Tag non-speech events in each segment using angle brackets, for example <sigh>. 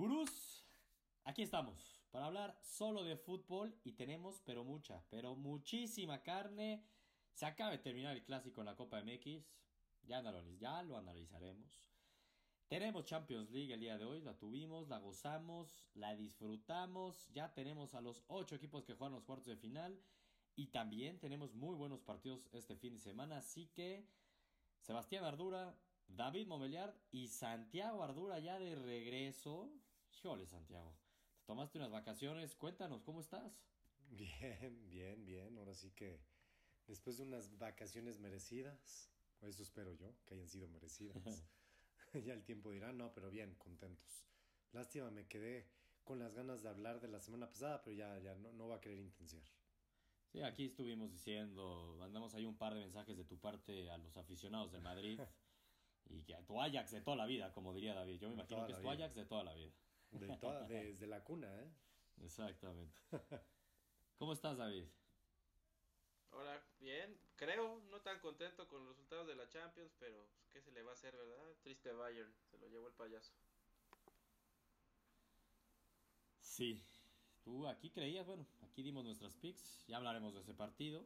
Gurús, aquí estamos para hablar solo de fútbol y tenemos pero mucha, pero muchísima carne. Se acaba de terminar el clásico en la Copa MX, ya, ya lo analizaremos. Tenemos Champions League el día de hoy, la tuvimos, la gozamos, la disfrutamos, ya tenemos a los ocho equipos que juegan los cuartos de final y también tenemos muy buenos partidos este fin de semana, así que Sebastián Ardura, David Momeliard y Santiago Ardura ya de regreso. Híjole, Santiago. Te tomaste unas vacaciones. Cuéntanos, ¿cómo estás? <laughs> Bien, bien, bien. Ahora sí que después de unas vacaciones merecidas, eso espero yo, que hayan sido merecidas. <laughs> <laughs> ya el tiempo dirá, no, pero bien, contentos. Lástima, me quedé con las ganas de hablar de la semana pasada, pero ya, ya no, no va a querer intensiar. Sí, aquí estuvimos diciendo, mandamos ahí un par de mensajes de tu parte a los aficionados de Madrid. Y que tu Ajax de toda la vida, como diría David. Yo me imagino que es tu Ajax de toda la vida. De toda, desde la cuna, ¿eh? Exactamente. ¿Cómo estás, David? Hola, bien, creo, no tan contento con los resultados de la Champions, pero pues, ¿qué se le va a hacer, verdad? Triste Bayern, se lo llevó el payaso. Sí, tú aquí creías, bueno, aquí dimos nuestras picks, ya hablaremos de ese partido.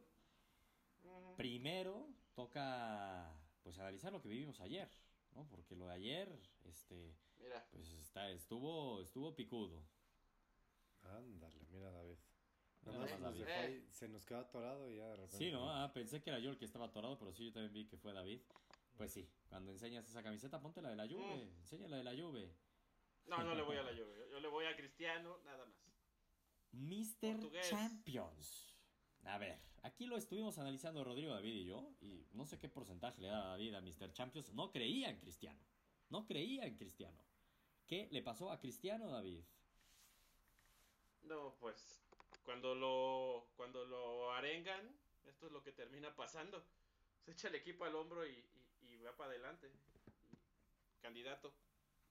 Primero toca pues analizar lo que vivimos ayer, ¿no? Porque lo de ayer, este, mira. pues está, estuvo, estuvo picudo. Ándale, mira David. Nada más David. se nos quedó atorado y ya de repente. Sí, no, ah, pensé que era yo el que estaba atorado, pero sí, yo también vi que fue David. Pues sí, cuando enseñas esa camiseta, ponte la de la Juve, mm. enseña la de la Juve. No, no le voy a la Juve, yo, le voy a Cristiano, nada más. Mr. Champions. A ver, aquí lo estuvimos analizando Rodrigo David y yo, y no sé qué porcentaje le da David a Mr. Champions. No creía en Cristiano. No creía en Cristiano. ¿Qué le pasó a Cristiano, David? No, pues cuando lo, cuando lo arengan, esto es lo que termina pasando. Se echa el equipo al hombro y, va para adelante. Candidato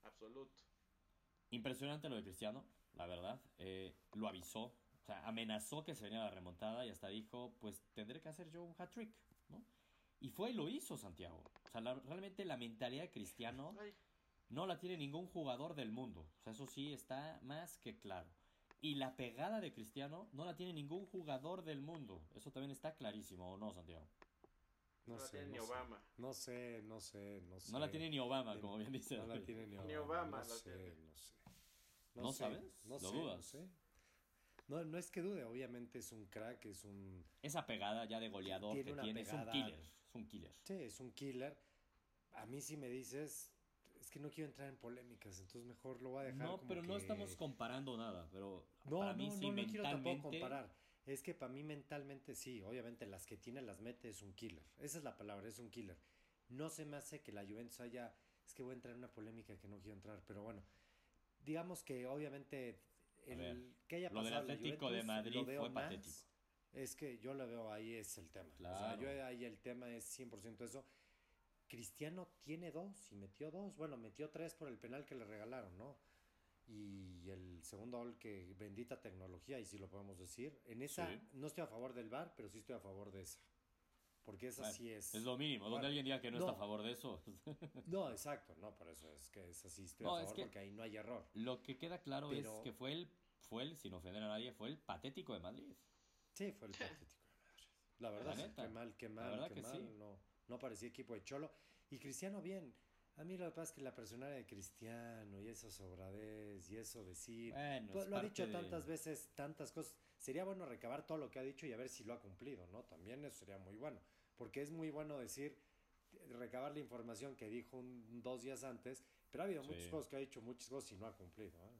absoluto. Impresionante lo de Cristiano, la verdad. Eh, lo avisó o sea, amenazó que se venía la remontada y hasta dijo, pues tendré que hacer yo un hat-trick, ¿no? Y fue y lo hizo Santiago. O sea, realmente la mentalidad de Cristiano no la tiene ningún jugador del mundo. O sea, eso sí está más que claro. Y la pegada de Cristiano no la tiene ningún jugador del mundo. Eso también está clarísimo, ¿o no, Santiago? No, sé, ni Obama. No sé, no sé, no sé. No la tiene ni Obama, como bien dice. No la tiene ni Obama. Ni Obama no sé, no sé. No, sabes? No ¿Lo sé, dudas? No sé. No, no es que dude, obviamente es un crack, es un... Esa pegada ya de goleador que tiene, es un killer, es un killer. Sí, es un killer. A mí si me dices, es que no quiero entrar en polémicas, entonces mejor lo voy a dejar No, pero no estamos comparando nada, pero no, para mí sí mentalmente... quiero tampoco comparar. Es que para mí mentalmente sí, obviamente las que tiene las mete es un killer. Esa es la palabra, es un killer. No se me hace que la Juventus haya... Es que voy a entrar en una polémica que no quiero entrar, pero bueno, digamos que obviamente el que haya pasado lo del Atlético de Madrid fue patético. Es que yo lo veo ahí es el tema. O sea, yo ahí el tema es 100% eso. Cristiano tiene dos y metió dos. Bueno, metió tres por el penal que le regalaron, ¿no? Y el segundo gol que bendita tecnología, y si lo podemos decir. En esa no estoy a favor del VAR, pero sí estoy a favor de esa. Porque esa sí es. Es lo mínimo. Donde alguien diga que no, está a favor de eso. <laughs> no, exacto. No, por eso es que es así. Estoy a favor porque ahí no hay error. Lo que queda claro es que fue el, fue el, sin ofender a nadie, fue el patético de Madrid. Sí, fue el patético de Madrid. La verdad, sí, qué mal, qué mal, qué mal. No, no parecía equipo de Cholo. Y Cristiano bien. A mí lo que pasa es que la personalidad de Cristiano y eso sobradez y eso decir. Bueno, pues, lo ha dicho tantas veces, tantas cosas. Sería bueno recabar todo lo que ha dicho y a ver si lo ha cumplido, ¿no? También eso sería muy bueno. Porque es muy bueno decir, recabar la información que dijo un, dos días antes, pero ha habido muchas cosas que ha dicho muchas cosas y no ha cumplido. ¿eh?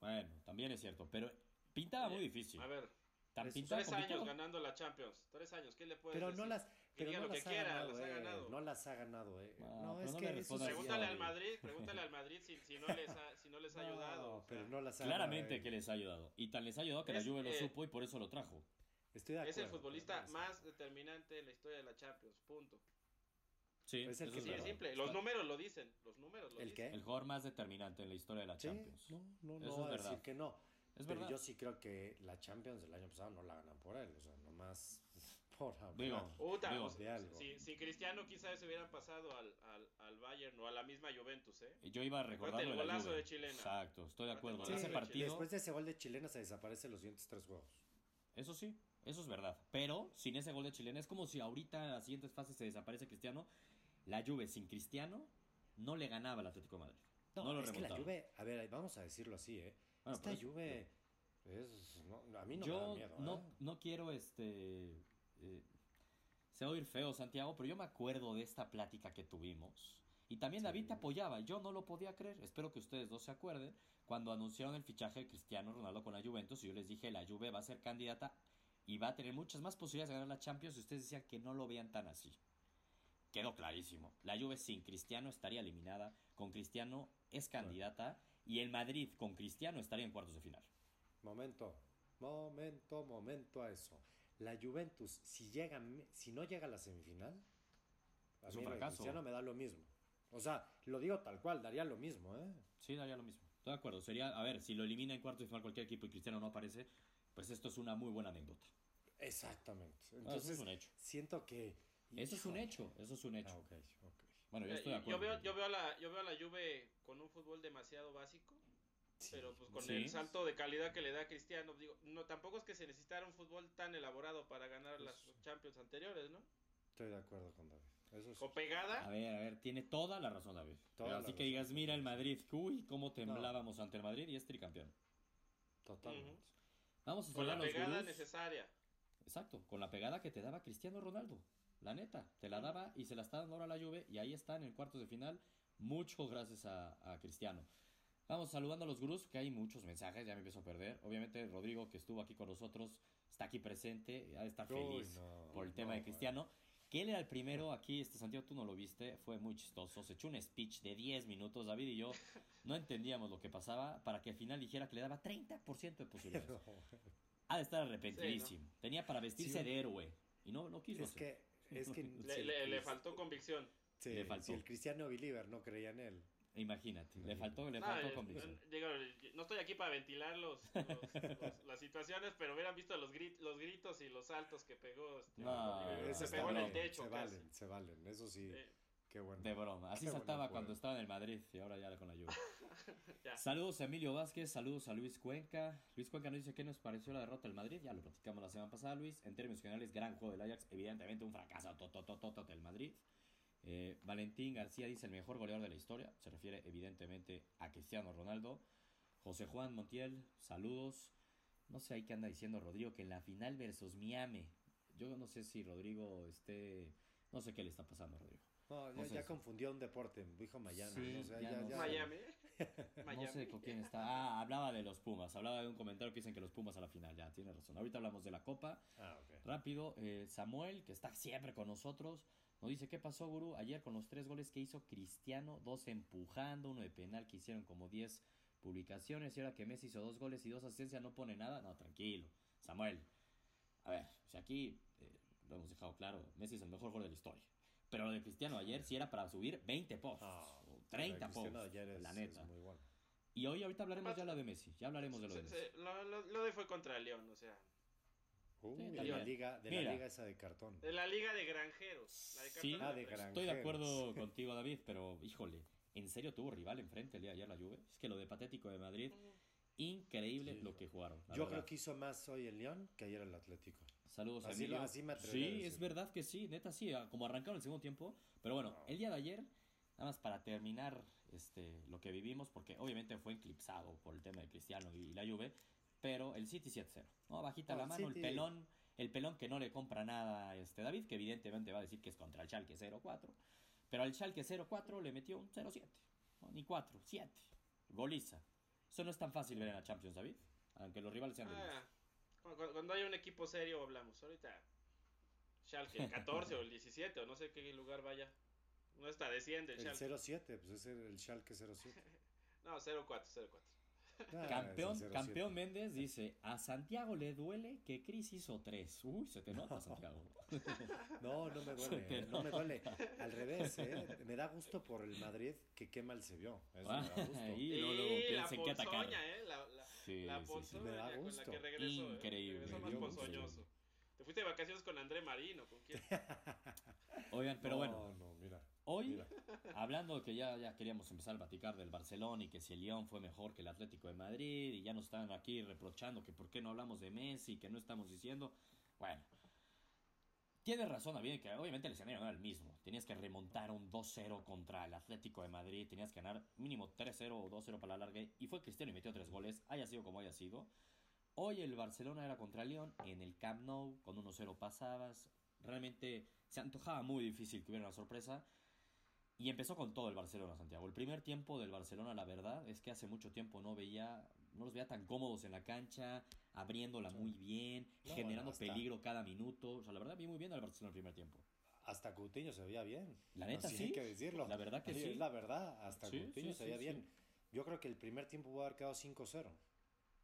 Bueno, también es cierto, pero pintaba muy difícil. A ver, tres años ganando la Champions. Tres años, ¿qué le puedes pero decir? No las, pero no lo las que quiera, las ha ganado. No las ha ganado, eh. No, no es que pregúntale al Madrid, pregúntale al Madrid si, si, no les ha, si no les ha <laughs> ayudado. pero no las ha Claramente que les ha ayudado. Y tal les ha ayudado que la Juve lo supo y por eso lo trajo. Estoy de es el futbolista más determinante en la historia de la Champions, punto. Sí, es, el es simple. Los números lo dicen. Los números lo ¿El dicen. Qué? El jugador más determinante en la historia de la Champions. No, no, no. Eso es verdad. que no. Es pero yo sí creo que la Champions del año pasado no la ganan por él, o sea, nomás Por digo, si, si, Cristiano quizás se hubieran pasado al, al, al, Bayern o a la misma Juventus, ¿eh? Yo iba a recordar el golazo de Chilena. Exacto, estoy de acuerdo. ese partido... Después de ese gol de Chilena se desaparecen los siguientes tres juegos. Eso sí, eso es verdad. Pero sin ese gol de Chilena es como si ahorita en las siguientes fases se desaparece Cristiano. La Juve sin Cristiano no le ganaba al Atlético de Madrid. No, lo es que la Juve, a ver, vamos a decirlo así, ¿eh? Esta Juve... Es, no, a mí no yo me da miedo. No, ¿eh? no quiero este. Eh, se va a oír feo, Santiago, pero yo me acuerdo de esta plática que tuvimos. Y también David te apoyaba. Yo no lo podía creer. Espero que ustedes dos se acuerden. Cuando anunciaron el fichaje de Cristiano Ronaldo con la Juventus, y yo les dije: la Juve va a ser candidata y va a tener muchas más posibilidades de ganar la Champions. Y ustedes decían que no lo vean tan así. Quedó clarísimo. La Juve sin Cristiano estaría eliminada. Con Cristiano es candidata. Y el Madrid con Cristiano estaría en cuartos de final. Momento, momento, momento a eso. La Juventus, si llega, si no llega a la semifinal, a mí Cristiano me da lo mismo. O sea, lo digo tal cual, daría lo mismo, ¿eh? Sí, daría lo mismo. Estoy de acuerdo. Sería, a ver, si lo elimina en cuartos de final cualquier equipo y Cristiano no aparece, pues esto es una muy buena anécdota. Exactamente. Entonces, eso es un hecho. Siento que. Eso es un hecho, eso es un hecho. Ah, bueno, yo estoy de acuerdo. Yo veo, yo veo, a la, yo veo a la Juve con un fútbol demasiado básico pero pues con el salto de calidad que le da Cristiano, digo, no tampoco es que se necesitara un fútbol tan elaborado para ganar las Champions anteriores, ¿no? Estoy de acuerdo con David. O pegada. A ver, a ver, tiene toda la razón David. así que digas, mira el Madrid, uy, cómo temblábamos ante el Madrid y es tricampeón. Totalmente. Vamos a Con la pegada necesaria. Exacto, con la pegada que te daba Cristiano Ronaldo. La neta, te la daba y se la está dando ahora la Juve y ahí está en el cuartos de final. Mucho gracias a Cristiano. Vamos saludando a los gurús, que hay muchos mensajes, ya me empiezo a perder. Obviamente, Rodrigo, que estuvo aquí con nosotros, está aquí presente, ha de estar feliz por el tema de Cristiano. Que él era el primero aquí, este Santiago, tú no lo viste, fue muy chistoso. Se echó un speech de 10 minutos. David y yo no entendíamos lo que pasaba para que al final dijera que le daba 30% de posibilidades. <laughs> Ha de estar arrepentidísimo. Tenía para vestirse de héroe y no, no quiso. Es que, es que <laughs> le, faltó convicción. Sí, le faltó. Si el cristiano believer no creía en él. Imagínate, le faltó, le faltó convicción. no estoy aquí para ventilar los, las situaciones, pero hubieran visto los, los gritos y los saltos que pegó. Este, se pegó en el techo. Se valen, se valen, eso sí. Qué bueno. De broma. Así saltaba cuando estaba en el Madrid y ahora ya con la lluvia. <laughs> saludos a Emilio Vázquez, saludos a Luis Cuenca. Luis Cuenca nos dice qué nos pareció la derrota del Madrid. Ya lo platicamos la semana pasada, Luis. En términos generales, gran juego del Ajax. Evidentemente un fracaso del Madrid. Eh, Valentín García dice el mejor goleador de la historia. Se refiere evidentemente a Cristiano Ronaldo. José Juan Montiel, saludos. No sé ahí qué anda diciendo Rodrigo, que en la final versus Miami. Yo no sé si Rodrigo esté... No sé qué le está pasando a Rodrigo. No, ya, confundió un deporte, dijo Miami. Miami. No sé con quién está. Ah, hablaba de los Pumas. Hablaba de un comentario que dicen que los Pumas a la final. Ya, tiene razón. Ahorita hablamos de la Copa. Ah, Rápido. Eh, Samuel, que está siempre con nosotros. Nos dice, ¿qué pasó, Guru? Ayer con los tres goles que hizo Cristiano, dos empujando, uno de penal que hicieron como 10 publicaciones y ahora que Messi hizo dos goles y dos asistencias, ¿no pone nada? No, tranquilo. Samuel, a ver, si aquí eh, lo hemos dejado claro, Messi es el mejor gol de la historia. Pero lo de Cristiano ayer sí era para subir 20 posts, o 30 posts, la neta. muy bueno. Y hoy ahorita hablaremos ya lo de Messi, ya hablaremos de lo de Messi. lo, de fue contra el León, o sea, de la liga, de la liga esa de cartón. De la liga de granjeros. sí, ah, estoy de acuerdo <laughs> contigo, David, pero híjole, ¿en serio tuvo rival enfrente el día de ayer la Juve? Es que lo de patético de Madrid, increíble lo que jugaron. Yo creo que hizo más hoy el León que ayer el Atlético. Saludos a Emilio. sí, es verdad que sí, neta sí, como arrancaron el segundo tiempo. Pero bueno, el día de ayer, nada más para terminar este, lo que vivimos, porque obviamente fue eclipsado por el tema de Cristiano y la Juve, pero el City 7-0. ¿no? Bajita la mano, el pelón, el pelón que no le compra nada a este David, que evidentemente va a decir que es contra el Schalke 0-4. Pero al Schalke 0-4 le metió un 0-7. Ni 4, 7. Goliza. Eso no es tan fácil ver en la Champions, David. Aunque los rivales sean ah, cuando, cuando hay un equipo serio hablamos. Ahorita Schalke el 14 o el 17 o no sé qué lugar vaya. No está, desciende el Schalke. El 0-7, pues es el Schalke 0-7. <laughs> no, 0-4, 0-4. Ah, campeón, campeón Méndez dice, a Santiago le duele que Cris hizo tres. Uy, se te nota, Santiago. <laughs> no, no me duele, no me duele. Al revés, ¿eh? me da gusto por el Madrid que qué mal se vio. Eso me da gusto. y luego, luego la que ¿eh? La, la, sí, la sí, me da gusto. Con la que regresó, ¿eh? Increíble. ¿eh? Más ponzoñoso. fuiste de vacaciones con André Marino, ¿con quién? <laughs> Oigan, pero bueno. Hoy, hablando que ya, ya queríamos empezar a platicar del Barcelona y que si el León fue mejor que el Atlético de Madrid y ya nos están aquí reprochando que por qué no hablamos de Messi, que no estamos diciendo. Bueno, Tienes razón, bien que obviamente el escenario no era el mismo. Tenías que remontar un 2-0 contra el Atlético de Madrid, tenías que ganar mínimo 3-0 o 2-0 para la larga, y fue Cristiano y metió tres goles, haya sido como haya sido. Hoy el Barcelona era contra el León en el Camp Nou, con 1-0 pasabas. Realmente se antojaba muy difícil que hubiera una sorpresa. Y empezó con todo el Barcelona, Santiago. El primer tiempo del Barcelona, la verdad, es que hace mucho tiempo no veía, no los veía tan cómodos en la cancha, abriéndola muy bien, generando peligro cada minuto. O sea, la verdad vi muy bien al Barcelona el primer tiempo. Hasta Coutinho se veía bien. La neta sí. Hay que decirlo. La verdad que sí. Es la verdad, hasta Coutinho se veía bien. Yo creo que el primer tiempo pudo haber quedado 5-0.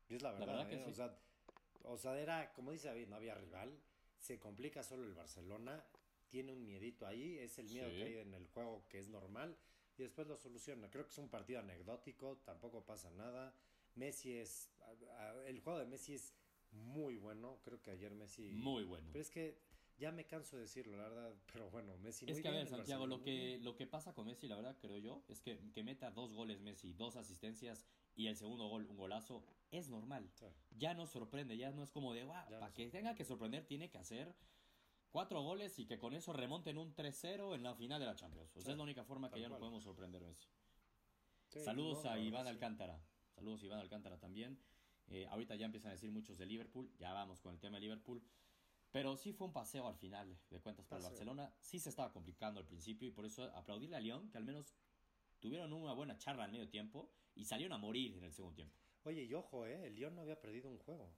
Y es la verdad. que ¿eh? o, sea, o sea, era, como dice David, no había rival. Se complica solo el Barcelona. Tiene un miedito ahí. Es el miedo que hay en el juego que es normal. Y después lo soluciona. Creo que es un partido anecdótico. Tampoco pasa nada. Messi es. El juego de Messi es muy bueno. Creo que ayer Messi. Muy bueno. Pero es que ya me canso de decirlo, la verdad. Pero bueno, Messi. Es que a ver, Santiago, lo que, lo que pasa con Messi, la verdad, creo yo, es que, que meta dos goles Messi, dos asistencias y el segundo gol, un golazo, es normal. Ya no sorprende, ya no es como de, guau, para que tenga que sorprender, tiene que hacer cuatro goles y que con eso remonten un 3-0 en la final de la Champions. es la única forma que ya no podemos sorprender Messi. Saludos a Iván Alcántara. Saludos Iván Alcántara también. Eh, ahorita ya empiezan a decir muchos de Liverpool. Ya vamos con el tema de Liverpool. Pero sí fue un paseo al final de cuentas para el Barcelona. Sí se estaba complicando al principio y por eso aplaudirle a León, que al menos tuvieron una buena charla al medio tiempo y salieron a morir en el segundo tiempo. Oye, y ojo, ¿eh? El León no había perdido un juego.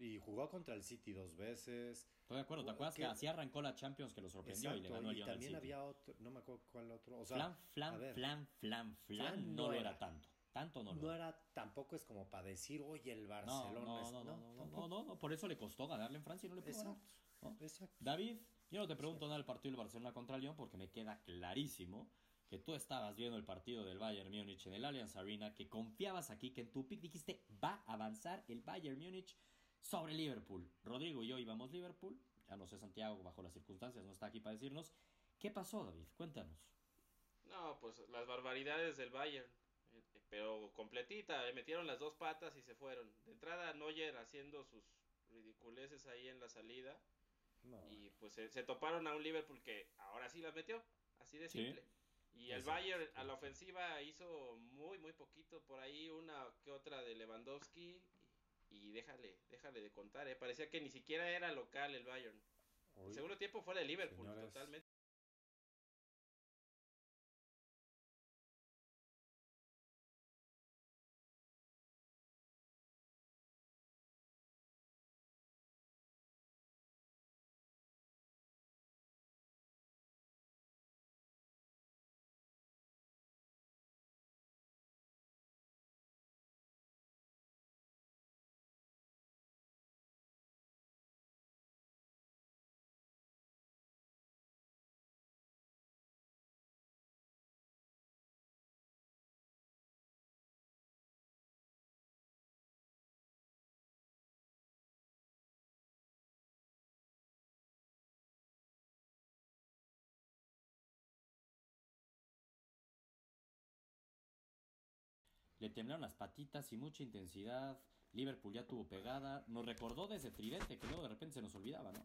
Y jugó contra el City dos veces. Estoy de acuerdo, ¿te acuerdas que, así arrancó la Champions que lo sorprendió y le ganó el León también había otro, no me acuerdo cuál otro. O sea, flan, flan, flan, flan, flan, no, lo era tanto. Tanto no lo No era, tampoco es como para decir, oye, el Barcelona no, es... No, no, no, no, no, por eso le costó ganarle en Francia y no le pudo Exacto, Exacto. David, yo no te pregunto nada del partido del Barcelona contra el León porque me queda clarísimo que tú estabas viendo el partido del Bayern Múnich en el Allianz Arena, que confiabas aquí, que en tu pick dijiste va a avanzar el Bayern Múnich sobre Liverpool. Rodrigo y yo íbamos Liverpool, ya no sé Santiago bajo las circunstancias, no está aquí para decirnos. ¿Qué pasó, David? Cuéntanos. No, pues las barbaridades del Bayern, eh, pero completita, le metieron las dos patas y se fueron. De entrada Neuer haciendo sus ridiculeces ahí en la salida. Y pues se, toparon a un Liverpool que ahora sí las metió, así de simple. Y el Bayern a la ofensiva hizo muy, muy poquito. Por ahí una que otra de Lewandowski. Y, déjale, déjale de contar, ¿eh? Parecía que ni siquiera era local el Bayern. el segundo tiempo fue de Liverpool, totalmente. Le temblaron las patitas y mucha intensidad. Liverpool ya tuvo pegada. Nos recordó desde tridente que luego de repente se nos olvidaba, ¿no?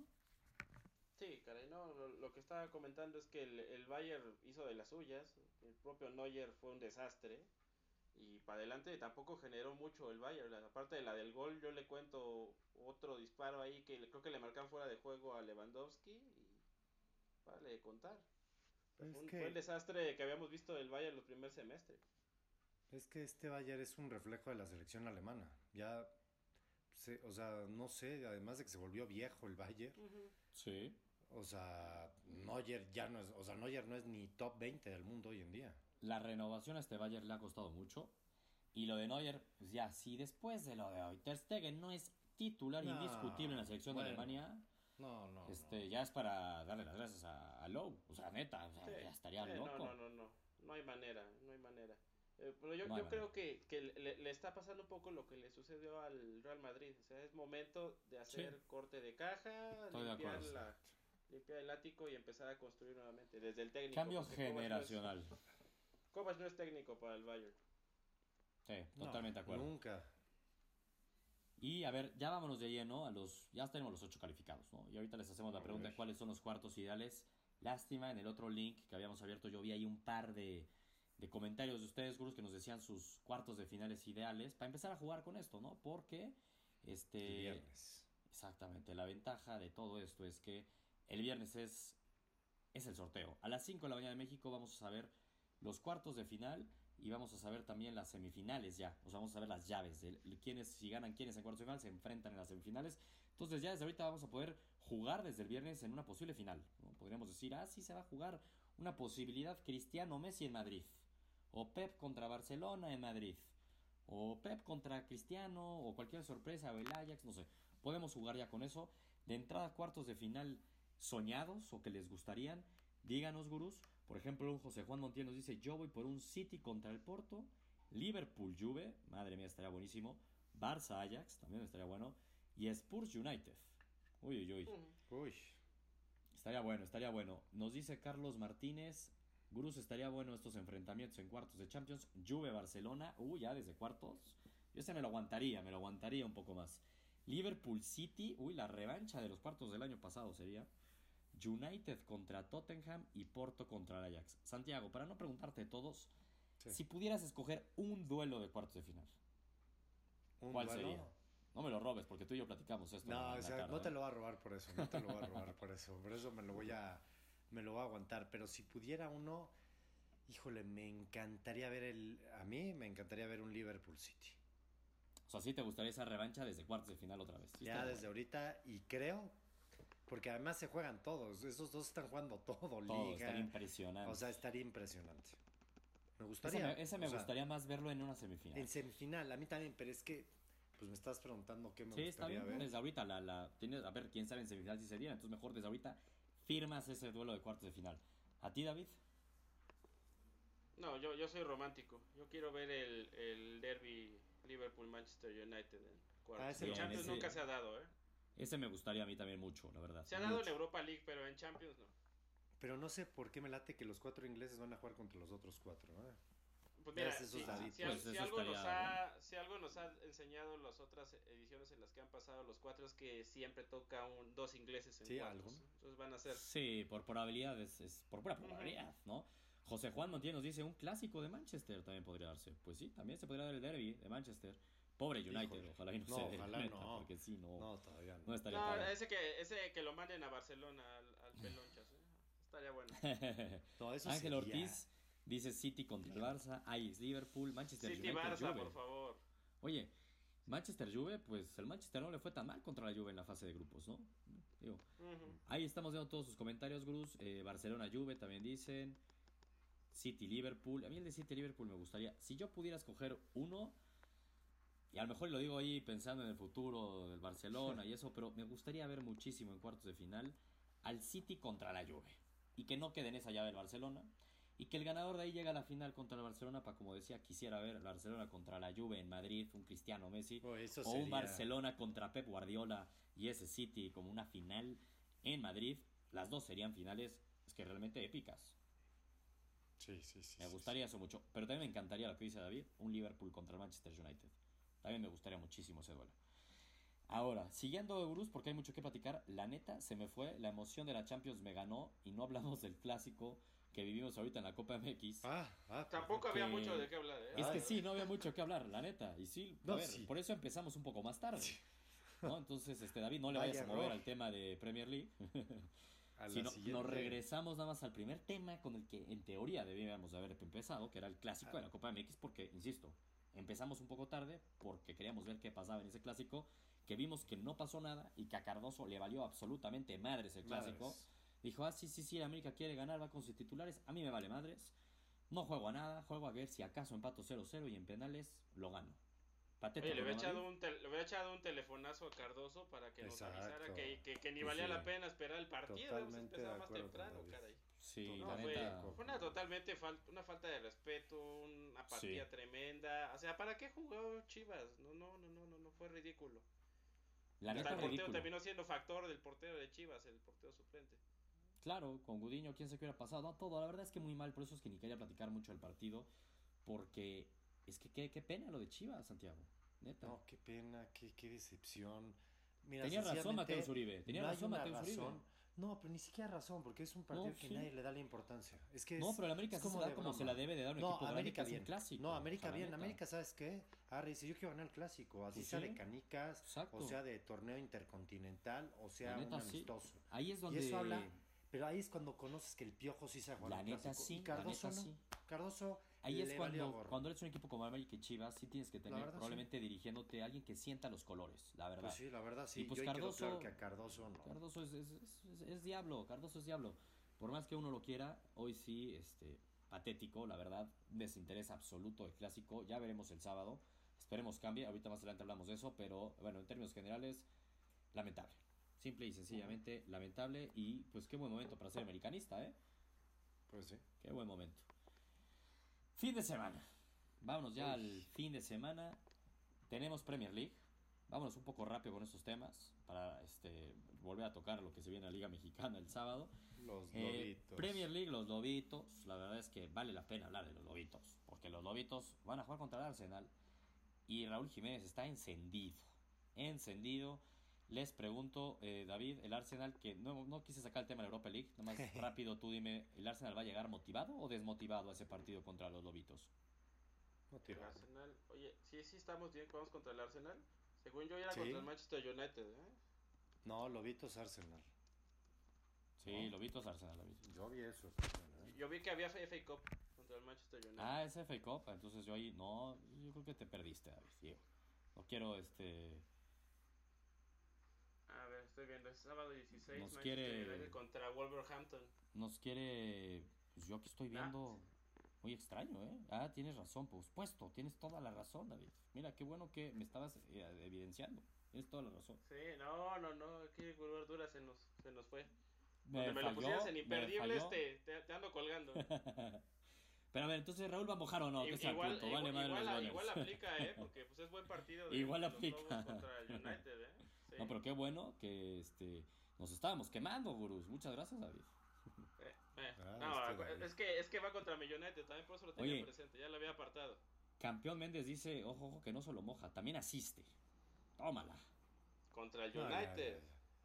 Sí, caray, no, lo, que estaba comentando es que el, el, Bayern hizo de las suyas. El propio Neuer fue un desastre. Y para adelante tampoco generó mucho el Bayern. Aparte de la del gol, yo le cuento otro disparo ahí que creo que le marcan fuera de juego a Lewandowski. Y vale de contar. Fue, el desastre que habíamos visto del Bayern los primer semestre. Es que este Bayern es un reflejo de la selección alemana. Ya, o sea, no sé, además de que se volvió viejo el Bayern. Sí. O sea, Neuer ya no es, o sea, Neuer no es ni top 20 del mundo hoy en día. La renovación a este Bayern le ha costado mucho. Y lo de Neuer, pues ya, si después de lo de hoy Ter Stegen no es titular indiscutible en la selección de Alemania, no, no, este, ya es para darle las gracias a, Lowe. O sea, neta, ya estaría loco. No, no, no, no, no hay manera, no hay manera. Eh, pero yo, yo creo que, que le, le, está pasando un poco lo que le sucedió al Real Madrid. O sea, es momento de hacer corte de caja, limpiar, la, limpiar, el ático y empezar a construir nuevamente desde el técnico. Cambio generacional. Kovac no, es, técnico para el Bayern. Sí, totalmente de acuerdo. Nunca. Y a ver, ya vámonos de lleno a los. Ya tenemos los ocho calificados, ¿no? Y ahorita les hacemos la pregunta: ¿cuáles son los cuartos ideales? Lástima, en el otro link que habíamos abierto, yo vi ahí un par de, de comentarios de ustedes, gurús, que nos decían sus cuartos de finales ideales para empezar a jugar con esto, ¿no? Porque. Este. El viernes. Exactamente, la ventaja de todo esto es que el viernes es, es el sorteo. A las 5 de la mañana de México vamos a saber los cuartos de final y vamos a saber también las semifinales ya. O sea, vamos a ver las llaves de quiénes, si ganan quiénes en cuartos de final, se enfrentan en las semifinales. Entonces ya desde ahorita vamos a poder jugar desde el viernes en una posible final. Podríamos decir, ah, sí se va a jugar una posibilidad Cristiano Messi en Madrid. O Pep contra Barcelona en Madrid. O Pep contra Cristiano. O cualquier sorpresa. O el Ajax, no sé. Podemos jugar ya con eso. De entrada cuartos de final soñados o que les gustarían. Díganos, gurús. Por ejemplo, un José Juan Montiel nos dice, yo voy por un City contra el Porto, Liverpool Juve, madre mía, estaría buenísimo, Barça Ajax, también estaría bueno, y Spurs United. Uy, uy, uy. Uy. Estaría bueno, estaría bueno. Nos dice Carlos Martínez, Gurús, estaría bueno estos enfrentamientos en cuartos de Champions. Juve Barcelona, uy, ya desde cuartos. Yo ese me lo aguantaría, me lo aguantaría un poco más. Liverpool City, uy, la revancha de los cuartos del año pasado sería. United contra Tottenham y Porto contra el Ajax. Santiago, para no preguntarte todos, si pudieras escoger un duelo de cuartos de final, ¿cuál sería? No me lo robes, porque tú y yo platicamos esto. No, no te lo va a robar por eso, no te lo va a robar por eso. Por eso me lo voy a, me lo voy a aguantar. Pero si pudiera uno, híjole, me encantaría ver el, a mí me encantaría ver un Liverpool City. O sea, sí te gustaría esa revancha desde cuartos de final otra vez. ya desde ahorita, y creo porque además se juegan todos. Esos dos están jugando todo, liga. Estaría impresionante. O sea, estaría impresionante. Me gustaría. Ese me, gustaría más verlo en una semifinal. En semifinal, a mí también, pero es que. Pues me estás preguntando qué me sí, gustaría está bien, Desde ahorita, la, la, tienes, a ver quién sabe en semifinal si se diera. Entonces, mejor desde ahorita firmas ese duelo de cuartos de final. ¿A ti, David? No, yo, yo soy romántico. Yo quiero ver el, el derby Liverpool-Manchester United en cuartos. Ah, ese Champions nunca se ha dado, ¿eh? Ese me gustaría a mí también mucho, la verdad. Se ha dado en Europa League, pero en Champions no. Pero no sé por qué me late que los cuatro ingleses van a jugar contra los otros cuatro. ¿eh? Pues mira, si, algo nos ha, si algo nos ha enseñado las otras ediciones en las que han pasado los cuatro es que siempre toca un, dos ingleses en sí, cuartos. Entonces van a ser... Sí, por probabilidad, es, por pura probabilidad, ¿no? José Juan Montiel nos dice un clásico de Manchester también podría darse. Pues sí, también se podría dar el derby de Manchester. Pobre United, ojalá y no, no se ojalá no. porque sí, no, no, todavía no. no estaría no, ese que, ese que lo manden a Barcelona, al, al Pelonchas, ¿eh? estaría bueno. <laughs> Todo eso Ángel Ortiz dice City contra el Barça, Ajax Liverpool, Manchester City, United, Barça, Juve. por favor. Oye, Manchester Juve, pues el Manchester no le fue tan mal contra la Juve en la fase de grupos, ¿no? Digo, Ahí estamos viendo todos sus comentarios, Gruz. Eh, Barcelona Juve también dicen. City Liverpool. A mí el de City Liverpool me gustaría. Si yo pudiera escoger uno, y a lo mejor lo digo ahí pensando en el futuro del Barcelona y eso, pero me gustaría ver muchísimo en cuartos de final al City contra la Juve. Y que no quede en esa llave el Barcelona. Y que el ganador de ahí llegue a la final contra el Barcelona para, como decía, quisiera ver el Barcelona contra la Juve en Madrid, un Cristiano Messi. Oh, o un Barcelona contra Pep Guardiola y ese City como una final en Madrid. Las dos serían finales, es que realmente épicas. Sí, sí, sí. Me gustaría eso mucho. Pero también me encantaría lo que dice David, un Liverpool contra el Manchester United. También me gustaría muchísimo ese duelo. Ahora, siguiendo Bruce, porque hay mucho que platicar, la neta se me fue, la emoción de la Champions me ganó y no hablamos del clásico que vivimos ahorita en la Copa MX. Ah, ah Tampoco había mucho de qué hablar. ¿eh? Es que sí, no había mucho que hablar, la neta. Y sí, a ver, por eso empezamos un poco más tarde. ¿no? Entonces, este David, no le <laughs> vayas a mover al tema de Premier League. <laughs> si no, nos regresamos nada más al primer tema con el que en teoría debíamos haber empezado, que era el clásico de la Copa MX, porque, insisto, Empezamos un poco tarde porque queríamos ver qué pasaba en ese clásico, que vimos que no pasó nada y que a Cardoso le valió absolutamente madres el clásico. Dijo, ah, sí, sí, sí, América quiere ganar, va con sus titulares, a mí me vale madres. No juego a nada, juego a ver si acaso empato 0-0 y en penales lo gano. Oye, le hubiera, echado un echado un telefonazo a Cardoso para que nos avisara que, que, ni valía la pena esperar el partido. Totalmente más temprano, caray. Sí, la neta. Fue, una totalmente una falta de respeto, una apatía tremenda. O sea, ¿para qué jugó Chivas? No, no, no, no, no, no fue ridículo. La neta el portero terminó siendo factor del portero de Chivas, el portero suplente. Claro, con Gudiño, quién sé qué hubiera pasado. No, todo. La verdad es que muy mal, por eso es que ni quería platicar mucho del partido. Porque es que qué, qué pena lo de Chivas, Santiago. Neta. No, qué pena, qué, qué decepción. tenía razón Mateo Zuribe. Tenía razón Mateo Zuribe. No, pero ni siquiera razón, porque es un partido que nadie le da la importancia. Es que no, pero el América como, se da como se la debe de dar un no, equipo América bien. clásico. No, América bien. América, ¿sabes qué? Harry, si yo quiero ganar el clásico, así pues sea de canicas, o sea de torneo intercontinental, o sea un amistoso. Ahí es donde... Y eso habla, pero ahí es cuando conoces que el Piojo sí se ha La neta sí, Cardoso la neta, sí. Cardoso Ahí es cuando, cuando eres un equipo como América y Chivas, sí tienes que tener probablemente dirigiéndote a alguien que sienta los colores, la verdad. Pues sí, la verdad sí. Y pues Cardoso, que a Cardoso no. Cardoso es, es, es, diablo, Cardoso es diablo. Por más que uno lo quiera, hoy sí, este, patético, la verdad, desinterés absoluto del clásico. Ya veremos el sábado. Esperemos cambie. Ahorita más adelante hablamos de eso, pero bueno, en términos generales, lamentable. Simple y sencillamente lamentable. Y pues qué buen momento para ser americanista, ¿eh? Pues sí. Qué buen momento. Fin de semana. Vámonos ya al fin de semana. Tenemos Premier League. Vámonos un poco rápido con estos temas para este volver a tocar lo que se viene en la Liga Mexicana el sábado. Los eh, Lobitos. Premier League, los Lobitos. La verdad es que vale la pena hablar de los Lobitos. Porque los Lobitos van a jugar contra el Arsenal. Y Raúl Jiménez está encendido. Encendido. Les pregunto, eh, David, el Arsenal, que no, no quise sacar el tema de la Europa League, nomás <laughs> rápido tú dime, ¿el Arsenal va a llegar motivado o desmotivado a ese partido contra los Lobitos? Motivado. Arsenal, oye, sí, sí estamos bien, vamos contra el Arsenal. Según yo era contra el Manchester United, ¿eh? No, Lobitos Arsenal. Sí, Lobitos Arsenal. Yo vi eso. Yo vi que había FA Cup contra el Manchester United. Ah, es FA Cup, entonces yo ahí, no, yo creo que te perdiste, David. No quiero, este estoy viendo, es sábado 16, nos quiere contra Wolverhampton. Nos quiere, pues yo aquí estoy viendo, muy extraño, ¿eh? Ah, tienes razón, pues puesto, tienes toda la razón, David. Mira, qué bueno que me estabas eh, evidenciando, tienes toda la razón. Sí, no, no, no, aquí Dura se nos, se nos fue. Me, me lo pusieras en imperdibles, te, te, ando colgando. <laughs> Pero a ver, entonces Raúl va a mojar o no, que igual, punto. Vale, igual, igual, igual, aplica, ¿eh? <laughs> Porque pues es buen partido de igual aplica. contra United, ¿eh? No, pero qué bueno que este nos estábamos quemando, gurús. Muchas gracias, David. Eh, eh. Ah, no, es que, es que va contra Millonetes, también por eso lo tenía presente, ya lo había apartado. Campeón Méndez dice, ojo, ojo, que no solo moja, también asiste. Tómala. Contra el United.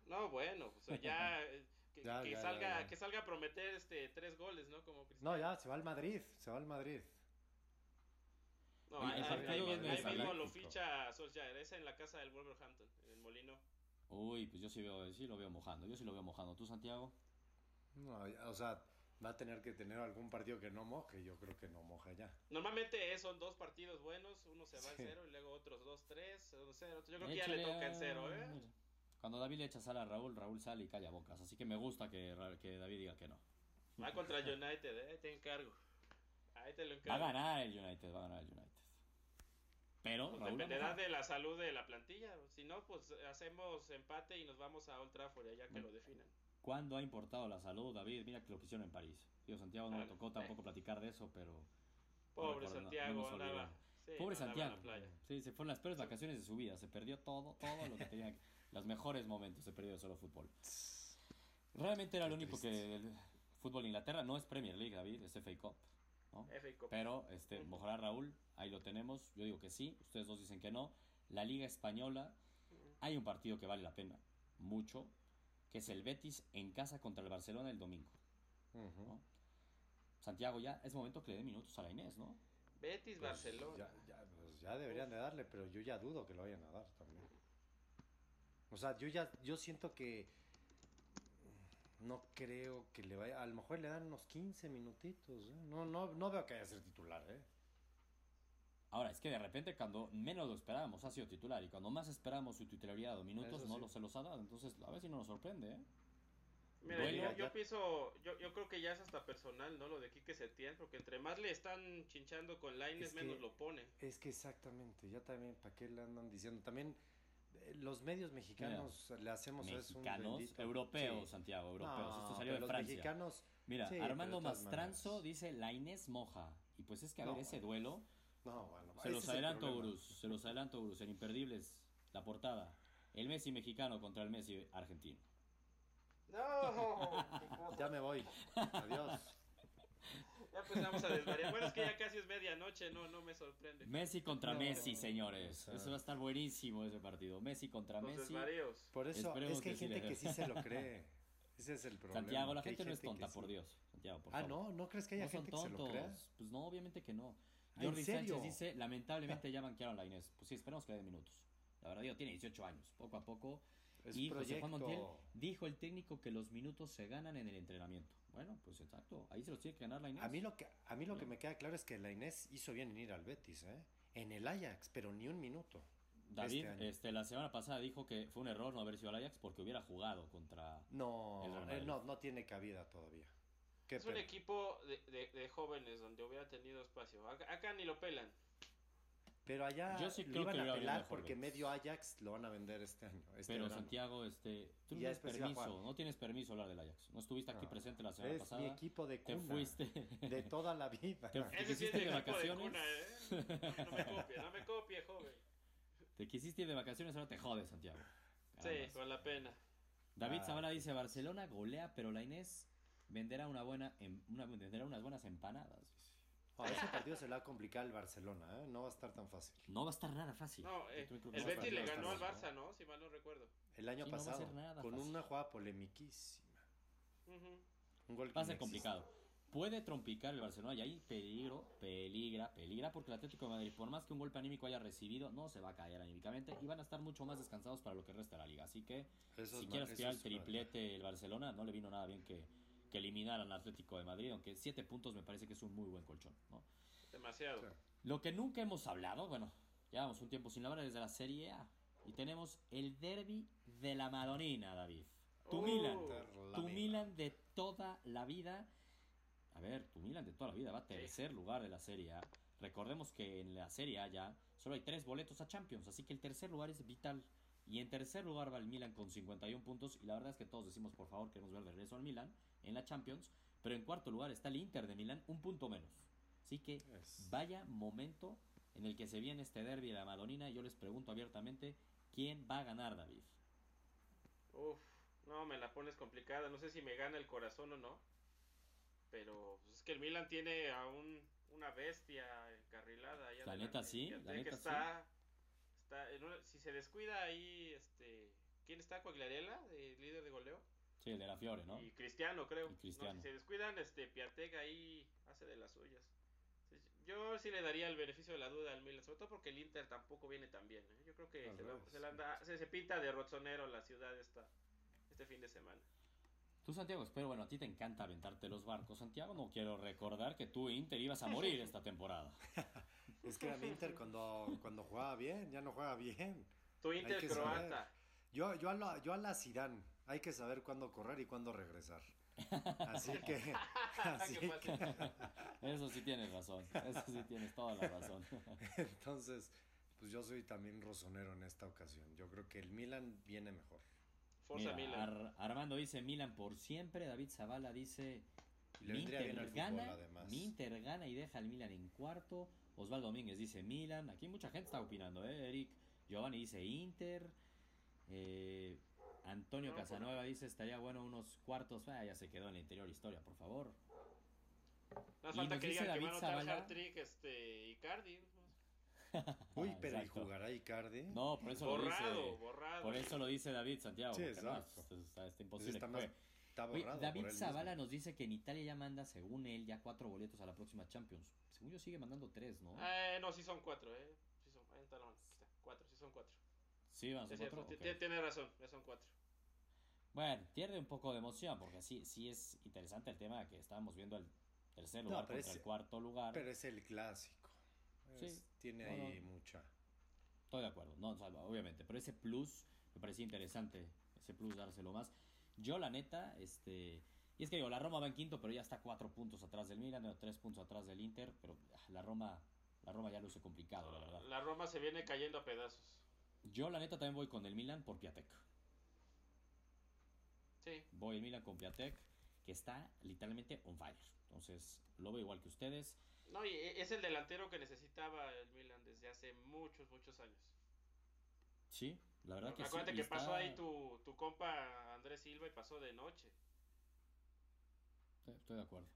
No, bueno, pues ya... Eh, <laughs> que, que salga que salga a prometer este tres goles, ¿no? Como No, ya, se va al Madrid, se va al Madrid. No, ahí, mismo lo ficha Solskjaer, esa en la casa del Wolverhampton, el Molino. Uy, pues yo sí, veo, sí lo veo mojando, yo sí lo veo mojando. ¿Tú, Santiago? No, o sea, va a tener que tener algún partido que no moje, yo creo que no moja ya. Normalmente son dos partidos buenos, uno se va al cero y luego otros dos, tres, cero. Yo creo que ya le toca el cero, ¿eh? Cuando David le echa sal a Raúl, Raúl sale y calla bocas, así que me gusta que, que David diga que no. Va contra United, ¿eh? Te encargo. Ahí te lo encargo. Va a ganar el United, va a ganar el United. Pero pues dependerá de la salud de la plantilla. Si no, pues hacemos empate y nos vamos a Old Trafford allá que lo definan. ¿Cuándo ha importado la salud, David? Mira que lo hicieron en París. Tío Santiago no me tocó tampoco platicar de eso, pero. Pobre Santiago, Pobre Santiago. Sí, se fueron las peores vacaciones de su vida. Se perdió todo, todo lo que tenía. los <laughs> mejores momentos se perdió de solo fútbol. Realmente era lo único que. El fútbol de Inglaterra no es Premier League, David, es FA Cup. Pero, este, mojará Raúl, ahí lo tenemos. Yo digo que sí, ustedes dos dicen que no. La Liga Española, hay un partido que vale la pena, mucho, que es el Betis en casa contra el Barcelona el domingo. Santiago, ya es momento que le dé minutos a la Inés, ¿no? Betis, pues, Barcelona. Ya, ya, pues, ya deberían de darle, pero yo ya dudo que lo vayan a dar también. O sea, yo ya yo siento que no creo que le vaya. A lo mejor le dan unos 15 minutitos. ¿eh? No, no, no veo que haya ser titular, ¿eh? Ahora, es que de repente cuando menos lo esperábamos ha sido titular y cuando más esperamos su titularidad o minutos no lo se los ha dado. Entonces, a ver si no nos sorprende, ¿eh? Mira, yo, pienso, yo, yo creo que ya es hasta personal, ¿no? Lo de Quique Setién, porque entre más le están chinchando con Lines, menos lo pone. Es que exactamente, ya también, ¿para qué le andan diciendo? También los medios mexicanos le hacemos mexicanos, eso europeos, Santiago, europeos. Esto salió de los mexicanos. Mira, Armando Mastranzo dice la Inés Moja. Y pues es que a ver, ese duelo. No, bueno, se los adelanto, Urus. Se los adelanto, Urus. En Imperdibles, la portada. El Messi mexicano contra el Messi argentino. No, <laughs> ya me voy. Adiós. <laughs> Ya empezamos a desvariar. Bueno, es que ya casi es medianoche, no, no me sorprende. Messi contra Messi, señores. Eso va a estar buenísimo ese partido. Messi contra Messi. Por eso es que hay gente que sí se lo <laughs> cree. Ese es el problema. Santiago, la gente no es tonta, por Dios. Santiago, por ah, no, ¿no crees que haya gente que se lo crea? Pues no, obviamente que no. Jordi Sánchez dice, lamentablemente ya banquearon la Inés. Pues sí, esperemos que dé minutos. La verdad, digo, tiene 18 años. Poco a poco y José Juan Montiel dijo el técnico que los minutos se ganan en el entrenamiento. Bueno, pues exacto, ahí se los tiene que ganar la Inés. A mí lo que, a mí lo que me queda claro es que la Inés hizo bien en ir al Betis, ¿eh? En el Ajax, pero ni un minuto. David, este, este, la semana pasada dijo que fue un error no haber sido al Ajax porque hubiera jugado contra. No, el no, no tiene cabida todavía. Es un equipo de, de, jóvenes donde hubiera tenido espacio. acá ni lo pelan. Pero allá Yo sí creo lo iban a pelar porque medio Ajax lo van a vender este año. Este pero Santiago, este, tú no tienes permiso, no tienes permiso hablar del Ajax. No estuviste aquí presente la semana pasada. Es mi equipo de cuna. Te fuiste. De toda la vida. Te, te quisiste ir de vacaciones. ¿eh? no, me copie, no me copie, joven. Te quisiste ir de vacaciones, ahora te jodes, Santiago. sí, con la pena. David ah. dice, Barcelona golea, pero la Inés venderá una buena, em, una, venderá unas buenas empanadas ese partido se le va a complicar al Barcelona, ¿eh? No va a estar tan fácil. No va a estar nada fácil. No, eh, el Betis le ganó al Barça, ¿no? Si mal no recuerdo. El año pasado, con una jugada polemiquísima. Un gol va a ser complicado. Puede trompicar el Barcelona y ahí peligro, peligra, peligra porque el Atlético de Madrid, por más que un golpe anímico haya recibido, no se va a caer anímicamente y van a estar mucho más descansados para lo que resta de la liga. Así que si quieres tirar el triplete el Barcelona, no le vino nada bien que que eliminar al Atlético de Madrid, aunque siete puntos me parece que es un muy buen colchón, ¿no? Demasiado. Lo que nunca hemos hablado, bueno, llevamos un tiempo sin hablar desde la Serie A y tenemos el derby de la Madonina, David. Tu uh. Milan, tu Milan de toda la vida. A ver, tu Milan de toda la vida va a tercer lugar de la Serie A. Recordemos que en la Serie A ya solo hay tres boletos a Champions, así que el tercer lugar es vital. Y en tercer lugar va el Milan con 51 puntos. Y la verdad es que todos decimos, por favor, queremos ver de regreso al Milan en la Champions. Pero en cuarto lugar está el Inter de Milán, un punto menos. Así que vaya momento en el que se viene este derby de la Madonina. Y yo les pregunto abiertamente, ¿quién va a ganar, David? Uf, no, me la pones complicada. No sé si me gana el corazón o no. Pero pues, es que el Milan tiene a un, una bestia encarrilada. la neta sí, la neta está, si se descuida ahí, este, ¿quién está? Coagliarella, el líder de goleo. Sí, el de la Fiore, ¿no? Y Cristiano, creo. Cristiano. si se descuidan, este, Piatek ahí hace de las suyas. Yo sí le daría el beneficio de la duda al Milan, sobre todo porque el Inter tampoco viene tan bien. ¿eh? Yo creo que se, se, pinta de rozzonero la ciudad esta, este fin de semana. Tú, Santiago, espero, bueno, a ti te encanta aventarte los barcos, Santiago. No quiero recordar que tú, Inter, ibas a morir <laughs> esta temporada. es que era mi Inter cuando, cuando jugaba bien, ya no juega bien. Tu Inter croata. Yo, yo, a la, yo a la Zidane hay que saber cuándo correr y cuándo regresar. Así que, <laughs> así que... eso sí tienes razón, eso sí tienes toda la razón. <laughs> Entonces, pues yo soy también rosonero en esta ocasión. Yo creo que el Milan viene mejor. Forza Milan. Armando dice Milan por siempre, David Zavala dice mi Inter gana, mi Inter gana y deja al Milan en cuarto. Osvaldo Domínguez dice Milan. Aquí mucha gente está opinando, ¿eh? Eric. Giovanni dice Inter. Eh, Antonio Casanueva dice, estaría bueno unos cuartos. Ah, ya se quedó en la interior historia, por favor. No falta que diga que va a notar trick este, Icardi. <laughs> Uy, pero ¿y jugará Icardi? No, por eso lo dice. Borrado. Por eso lo dice David Santiago. Sí, exacto. está, imposible. Está, borrado David Zavala nos dice que en Italia ya manda, según él, ya cuatro boletos a la próxima Champions. Según yo sigue mandando tres, ¿no? Eh, no, sí son cuatro, eh. Sí son, ahí está la mano. Cuatro, sí son cuatro. Sí, van a ser cuatro. Tiene razón, ya son cuatro. Bueno, pierde un poco de emoción porque sí, sí es interesante el tema que estábamos viendo el tercer lugar contra el cuarto lugar. Pero es el clásico. sí. Tiene ahí mucha. Estoy de acuerdo, no, obviamente. Pero ese plus me parecía interesante, ese plus dárselo más. Yo, la neta, este. Y es que digo, la Roma va en quinto, pero ya está cuatro puntos atrás del Milan, o tres puntos atrás del Inter, pero ah, la Roma, la Roma ya luce complicado, la verdad. La Roma se viene cayendo a pedazos. Yo, la neta, también voy con el Milan por Piatek. Sí. Voy el Milan con Piatek, que está literalmente on fire. Entonces, lo veo igual que ustedes. No, y es el delantero que necesitaba el Milan desde hace muchos, muchos años. Sí, la verdad que Acuérdate que pasó ahí tu, tu compa Andrés Silva y pasó de noche. estoy de acuerdo.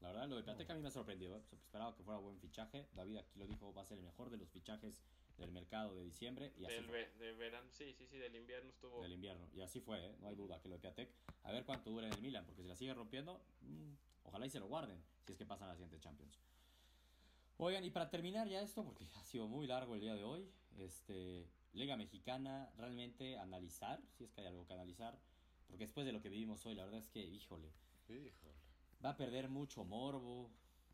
La verdad, lo de Piatek a mí me ha sorprendido. ¿eh? Esperaba que fuera buen fichaje. David aquí lo dijo, va a ser el mejor de los fichajes del mercado de diciembre. Y así del verano, sí, sí, sí, del invierno estuvo. Del invierno, y así fue, ¿eh? no hay duda que lo de Piatek. A ver cuánto dura en el Milan, porque si la sigue rompiendo, mm, ojalá y se lo guarden, si es que pasan a la siguiente Champions. Oigan, y para terminar ya esto, porque ha sido muy largo el día de hoy, este, Liga Mexicana, realmente analizar, si es que hay algo que analizar, porque después de lo que vivimos hoy, la verdad es que, híjole, híjole. va a perder mucho morbo,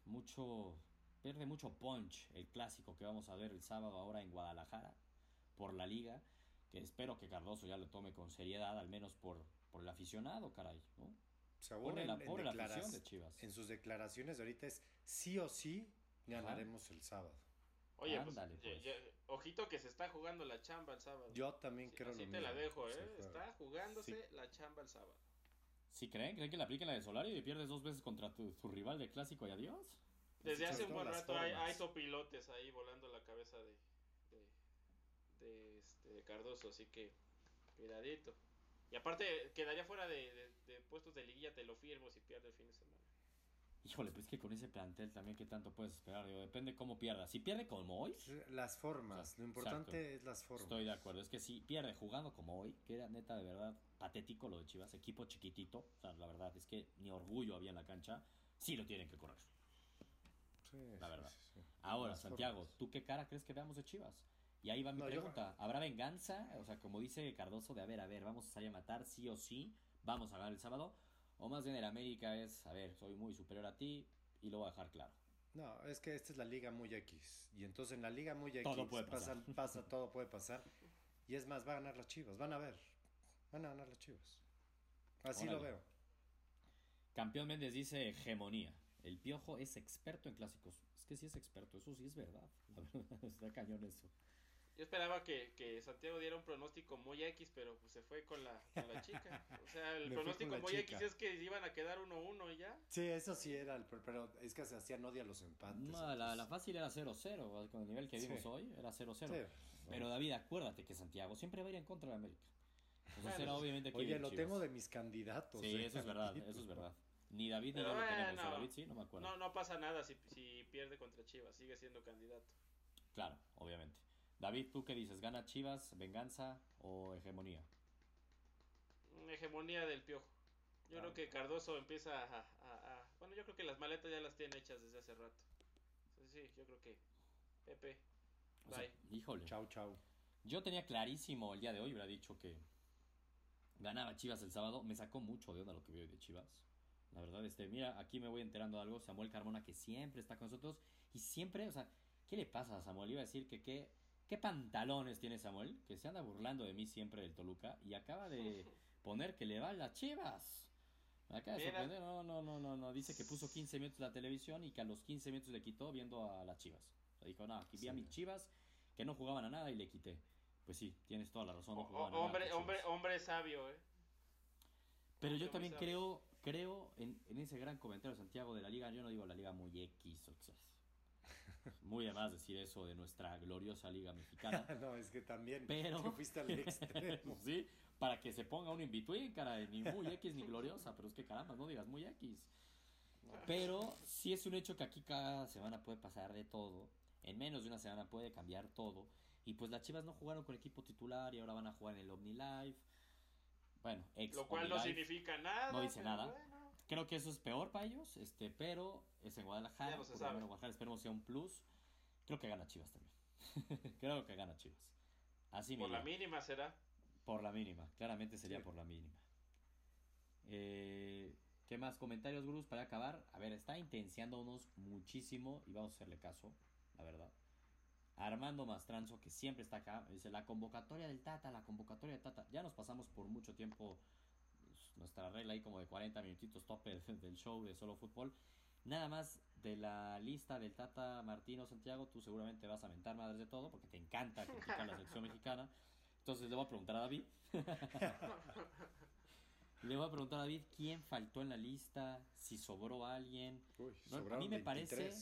mucho Pierde mucho punch el clásico que vamos a ver el sábado ahora en Guadalajara por la liga, que espero que Cardoso ya lo tome con seriedad, al menos por, por el aficionado, caray, ¿no? Por la, afición de Chivas. En sus declaraciones de ahorita es sí o sí ganaremos el sábado. Oye, pues, pues. ojito que se está jugando la chamba el sábado. Yo también creo así te la dejo, ¿eh? Está jugándose la chamba el sábado. ¿Sí creen? ¿Creen que le apliquen la de Solari y pierdes dos veces contra tu, tu rival de clásico y adiós? Desde hace un buen rato hay, hay, topilotes ahí volando la cabeza de, de, este, Cardoso, así que cuidadito. Y aparte, quedaría fuera de, puestos de liguilla, te lo firmo si pierde el fin de semana. Híjole, pues es que con ese plantel también, ¿qué tanto puedes esperar? depende cómo pierda. Si pierde como hoy. Las formas, lo importante es las formas. Estoy de acuerdo, es que si pierde jugando como hoy, que era neta de verdad patético lo de Chivas, equipo chiquitito, o sea, la verdad es que ni orgullo había en la cancha, sí lo tienen que correr la verdad. Ahora, Santiago, ¿tú qué cara crees que veamos de Chivas? Y ahí va mi pregunta. ¿Habrá venganza? O sea, como dice Cardoso, de a ver, a ver, vamos a salir a matar sí o sí, vamos a ganar el sábado. O más bien el América es, a ver, soy muy superior a ti y lo voy a dejar claro. No, es que esta es la liga muy X. Y entonces en la liga muy X todo puede pasar. Pasa, <laughs> todo puede pasar. Y es más, va a ganar las Chivas. Van a ver. Van a ganar las Chivas. Así lo veo. Campeón Méndez dice hegemonía. El Piojo es experto en clásicos. Es que sí es experto, eso sí es verdad. La verdad, <laughs> está cañón eso. Yo esperaba que, que, Santiago diera un pronóstico muy X, pero pues se fue con la, con la chica. O sea, el <laughs> pronóstico muy X es que iban a quedar 1-1 y ya. Sí, eso sí era, el, pero es que se hacían odia los empates. No, la, la, fácil era 0-0, con el nivel que vimos hoy, era 0-0. Pero David, acuérdate que Santiago siempre va a ir en contra de América. Entonces era obviamente que Oye, lo tengo de mis candidatos. Sí, eso es verdad, eso es verdad. Ni David ni yo lo tenemos. David sí, no me acuerdo. No, no pasa nada si, si pierde contra Chivas, sigue siendo candidato. Claro, obviamente. David, ¿tú qué dices? ¿Gana Chivas, venganza o hegemonía? Hegemonía del piojo. Yo creo que Cardoso empieza a, Bueno, yo creo que las maletas ya las tiene hechas desde hace rato. Sí, yo creo que... Pepe. Bye. híjole. Chau, chau. Yo tenía clarísimo el día de hoy, hubiera dicho que ganaba Chivas el sábado. Me sacó mucho de onda lo que veo de Chivas. La verdad, este, mira, aquí me voy enterando de algo. Samuel Carmona, que siempre está con nosotros. Y siempre, o sea, ¿qué le pasa a Samuel? Iba a decir que qué, qué pantalones tiene Samuel, que se anda burlando de mí siempre del Toluca. Y acaba de <laughs> poner que le va a las chivas. Me acaba de sorprender. No, no, no, no, no. Dice que puso 15 minutos la televisión y que a los 15 minutos le quitó viendo a las chivas. O dijo, no, aquí vi a mis chivas que no jugaban a nada y le quité. Pues sí, tienes toda la razón. No hombre, hombre, hombre sabio, ¿eh? Pero yo también creo creo en, en, ese gran comentario Santiago de la liga, yo no digo la liga muy X, o sea, muy además decir eso de nuestra gloriosa liga mexicana. <laughs> no, es que también pero, te fuiste al extremo. <laughs> sí, para que se ponga un in between, cara, ni muy X ni gloriosa, pero es que caramba, no digas muy X. Pero sí es un hecho que aquí cada semana puede pasar de todo. En menos de una semana puede cambiar todo. Y pues las Chivas no jugaron con equipo titular y ahora van a jugar en el OmniLife. Bueno, Lo cual no significa nada. No dice nada. Creo que eso es peor para ellos, este, pero es en Guadalajara. No Guadalajara esperemos sea un plus. Creo que gana Chivas también. <laughs> Creo que gana Chivas. Así Por la mínima será. Por la mínima, claramente sería por la mínima. Eh, ¿Qué más comentarios, Gurús, para acabar? A ver, está intenciándonos muchísimo y vamos a hacerle caso, la verdad. Armando Mastranzo, que siempre está acá, dice la convocatoria del Tata, la convocatoria del Tata. Ya nos pasamos por mucho tiempo pues, nuestra regla ahí como de 40 minutitos tope <laughs> del show de solo fútbol. Nada más de la lista del Tata Martino Santiago, tú seguramente vas a mentar madres de todo porque te encanta criticar la selección mexicana. Entonces le voy a preguntar a David. <laughs> le voy a preguntar a David quién faltó en la lista, si sobró alguien. Uy, a mí me parece.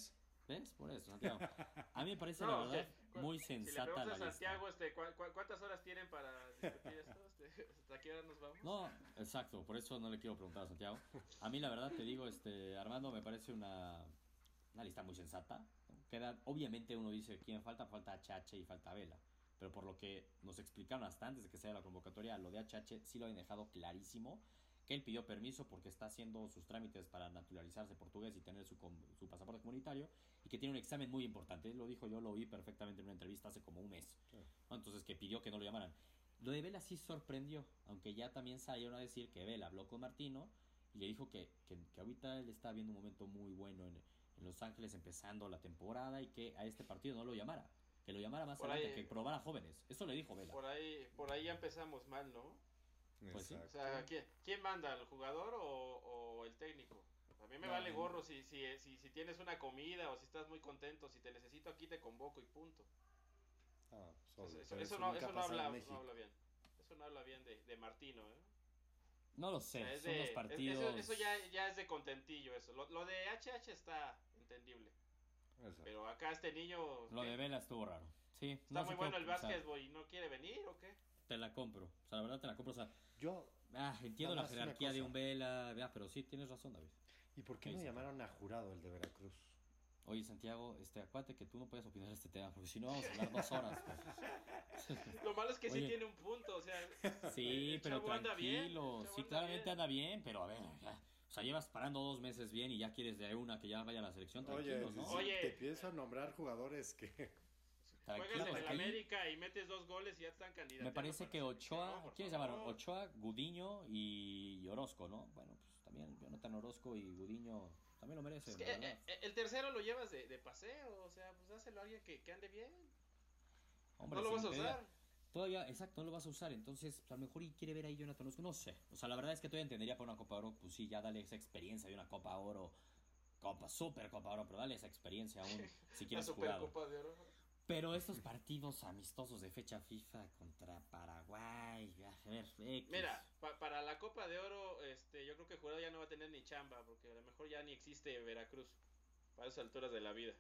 ¿Ves? Por eso, Santiago. <laughs> A mí me parece la verdad muy sensata si le a Santiago, este, cuántas horas tienen para discutir esto? <laughs> Este, ¿Hasta qué hora nos vamos? No, exacto, por eso no le quiero preguntar a Santiago. A mí la verdad te digo, este, Armando, me parece una, una lista muy sensata. Queda, obviamente uno dice quién falta, falta HH y falta Vela. Pero por lo que nos explicaron hasta antes de que sea la convocatoria, lo de HH sí lo han dejado clarísimo que él pidió permiso porque está haciendo sus trámites para naturalizarse portugués y tener su, su pasaporte comunitario y que tiene un examen muy importante. Lo dijo yo, lo oí perfectamente en una entrevista hace como un mes. Entonces que pidió que no lo llamaran. Lo de Vela sí sorprendió, aunque ya también salieron a decir que Vela habló con Martino y le dijo que, que, ahorita él está viendo un momento muy bueno en, en, Los Ángeles empezando la temporada y que a este partido no lo llamara. Que lo llamara más adelante, que probara jóvenes. Eso le dijo Vela. Por ahí, por ahí ya empezamos mal, ¿no? Pues O sea, ¿quién, manda? ¿El jugador o, el técnico? A mí me vale gorro si, si, si, si, tienes una comida o si estás muy contento. Si te necesito aquí, te convoco y punto. Ah, eso, no, eso no, habla, no, habla, bien. Eso no habla bien de, de Martino, ¿eh? No lo sé, son los partidos. Eso, ya, ya, es de contentillo, eso. Lo, lo, de HH está entendible. Pero acá este niño. Lo de Vela estuvo raro. Sí, está muy bueno el básquetbol y no quiere venir o qué? Te la compro. O sea, la verdad te la compro. O sea, yo. Ah, entiendo la jerarquía de un Vela, pero sí, tienes razón, David. ¿Y por qué no llamaron a jurado el de Veracruz? Oye, Santiago, este, acuérdate que tú no puedes opinar de este tema, porque si no vamos a hablar dos horas. Pues. <laughs> Lo malo es que sí tiene un punto, o sea. Sí, pero tranquilo. sí, claramente anda bien, pero a ver, O sea, llevas parando dos meses bien y ya quieres de una que ya vaya a la selección. Oye, ¿no? Oye, te pienso a nombrar jugadores que Juegas en el América y metes dos goles y ya están candidatos. Me parece que Ochoa, ¿quiénes llamaron? Ochoa, Gudiño y Orozco, ¿no? Bueno, pues también Jonathan Orozco y Gudiño también lo merecen. Eh, eh, el tercero lo llevas de, paseo, o sea, pues dáselo a alguien que, ande bien. no lo vas a usar. Todavía, exacto, no lo vas a usar. Entonces, pues, a lo mejor y quiere ver ahí Jonathan Orozco. No sé. O sea, la verdad es que todavía entendería para una Copa Oro. Pues sí, ya dale esa experiencia de una Copa Oro. Copa, Super Copa Oro, pero dale esa experiencia aún <laughs> si quieres jugar. Copa de Oro. Pero estos partidos amistosos de fecha FIFA contra Paraguay, a ver, Mira, para la Copa de Oro, este, yo creo que Jurado ya no va a tener ni chamba, porque a lo mejor ya ni existe Veracruz para esas alturas de la vida.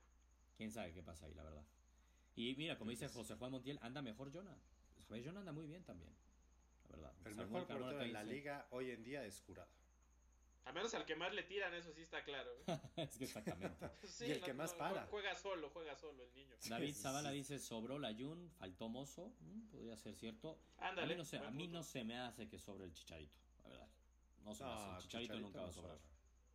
Quién sabe qué pasa ahí, la verdad. Y mira, como dice José Juan Montiel, anda mejor Jonah. Jonah anda muy bien también, la verdad. El mejor portero de la liga hoy en día es Jurado. A menos al que más le tiran, eso sí está claro. ¿eh? <laughs> es que exactamente. <laughs> y el que más para. Juega solo, juega solo el niño. David Zavala dice, sobró la Jun, faltó Mozo. Mm, podría ser cierto. Ándale, a mí, no se, a mí no se me hace que sobre el Chicharito, la verdad. No se me hace. El Chicharito, nunca va a sobrar.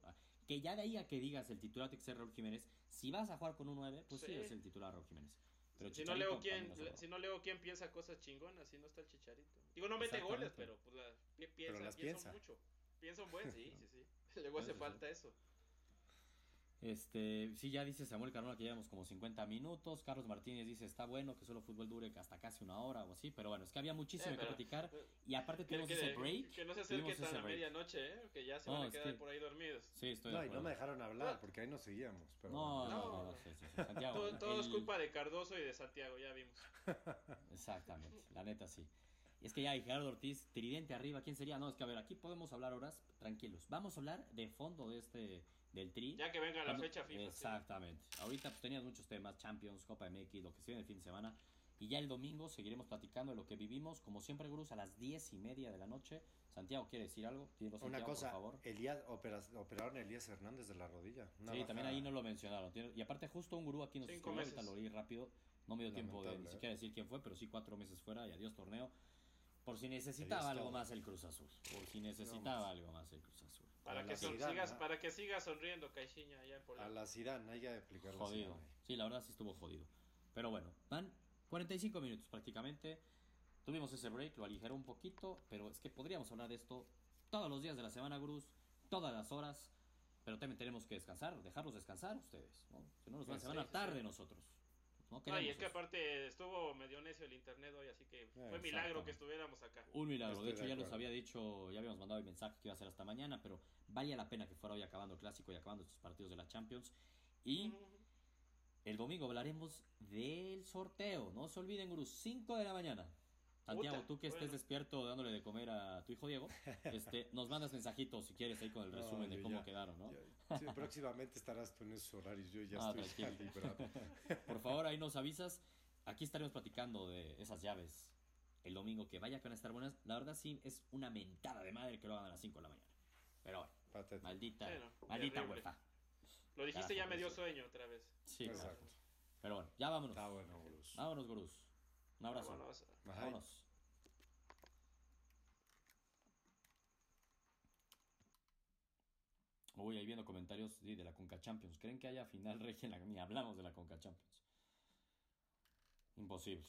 Ah, que ya de ahí a que digas el titular tiene que ser Raúl Jiménez, si vas a jugar con un 9, pues sí, es el titular Raúl Jiménez. Pero si, no leo quién, si no leo quién piensa cosas chingonas, si no está el Chicharito. Digo, no mete goles, pero pues la, piensa, pero las piensa, piensa mucho. Piensa un buen, sí, sí, sí. <laughs> Luego hace falta eso. Este, sí, ya dice Samuel Carona que llevamos como 50 minutos. Carlos Martínez dice, está bueno que solo fútbol dure hasta casi una hora o así. Pero bueno, es que había muchísimo eh, que platicar. Y aparte tuvimos ese break. Que no se acerque tan a medianoche, ¿eh? Que ya se van a quedar por ahí dormidos. Sí, estoy No, y no me dejaron hablar porque ahí nos seguíamos. Pero... No, no, no, sí, sí, Santiago, todo, es culpa de Cardoso y de Santiago, ya vimos. Exactamente, la neta sí. Es que ya hay Gerardo Ortiz, tridente arriba, ¿quién sería? No, es que a ver, aquí podemos hablar horas tranquilos. Vamos a hablar de fondo de este del tri. Ya que venga la fecha FIFA. Exactamente. Ahorita pues tenías muchos temas, Champions, Copa MX, lo que se viene el fin de semana. Y ya el domingo seguiremos platicando de lo que vivimos, como siempre, Cruz, a las diez y media de la noche. Santiago, ¿quiere decir algo? Una cosa, por favor. Elías, operaron a Elías Hernández de la rodilla. sí, también ahí no lo mencionaron. Y aparte, justo un gurú aquí nos escribió, ahorita lo oí rápido. No me dio tiempo de ni siquiera decir quién fue, pero sí cuatro meses fuera y adiós torneo. Por si necesitaba algo más el Cruz Azul. Por si necesitaba algo más el Cruz Azul. Para, que, sigas, para que sigas sonriendo, Caixinha, allá en A la Zidane, hay que explicarlo. Jodido. Sí, la verdad sí estuvo jodido. Pero bueno, van 45 minutos prácticamente. Tuvimos ese break, lo aligeró un poquito, pero es que podríamos hablar de esto todos los días de la semana, Cruz, todas las horas. Pero también tenemos que descansar, dejarlos descansar ustedes, ¿no? Si no, nos van, a van a tarde nosotros. No, y es que aparte estuvo medio necio el internet hoy, así que fue milagro que estuviéramos acá. Un milagro, de hecho ya nos había dicho, ya habíamos mandado el mensaje que iba a ser hasta mañana, pero valía la pena que fuera hoy acabando el clásico y acabando estos partidos de la Champions. Y el domingo hablaremos del sorteo, no se olviden, Gurú, 5 de la mañana. Santiago, tú que estés despierto dándole de comer a tu hijo Diego, este, nos mandas mensajitos si quieres ahí con el resumen de cómo quedaron, ¿no? sí, próximamente estarás tú en esos horarios, yo ya ah, estoy librado. <laughs> Por favor, ahí nos avisas. Aquí estaremos platicando de esas llaves el domingo, que vaya que van a estar buenas. La verdad sí es una mentada de madre que lo hagan a las 5 de la mañana. Pero bueno, maldita, maldita UEFA. Lo dijiste ya me dio sueño otra vez. Sí, exacto. Pero bueno, ya vámonos. Está bueno, Gurús. Vámonos, Gurús. Un abrazo. Vámonos. vámonos. Uy, ahí viendo comentarios de la Conca Champions. ¿Creen que haya final <laughs> regia? Ni hablamos de la Conca Champions. Imposible.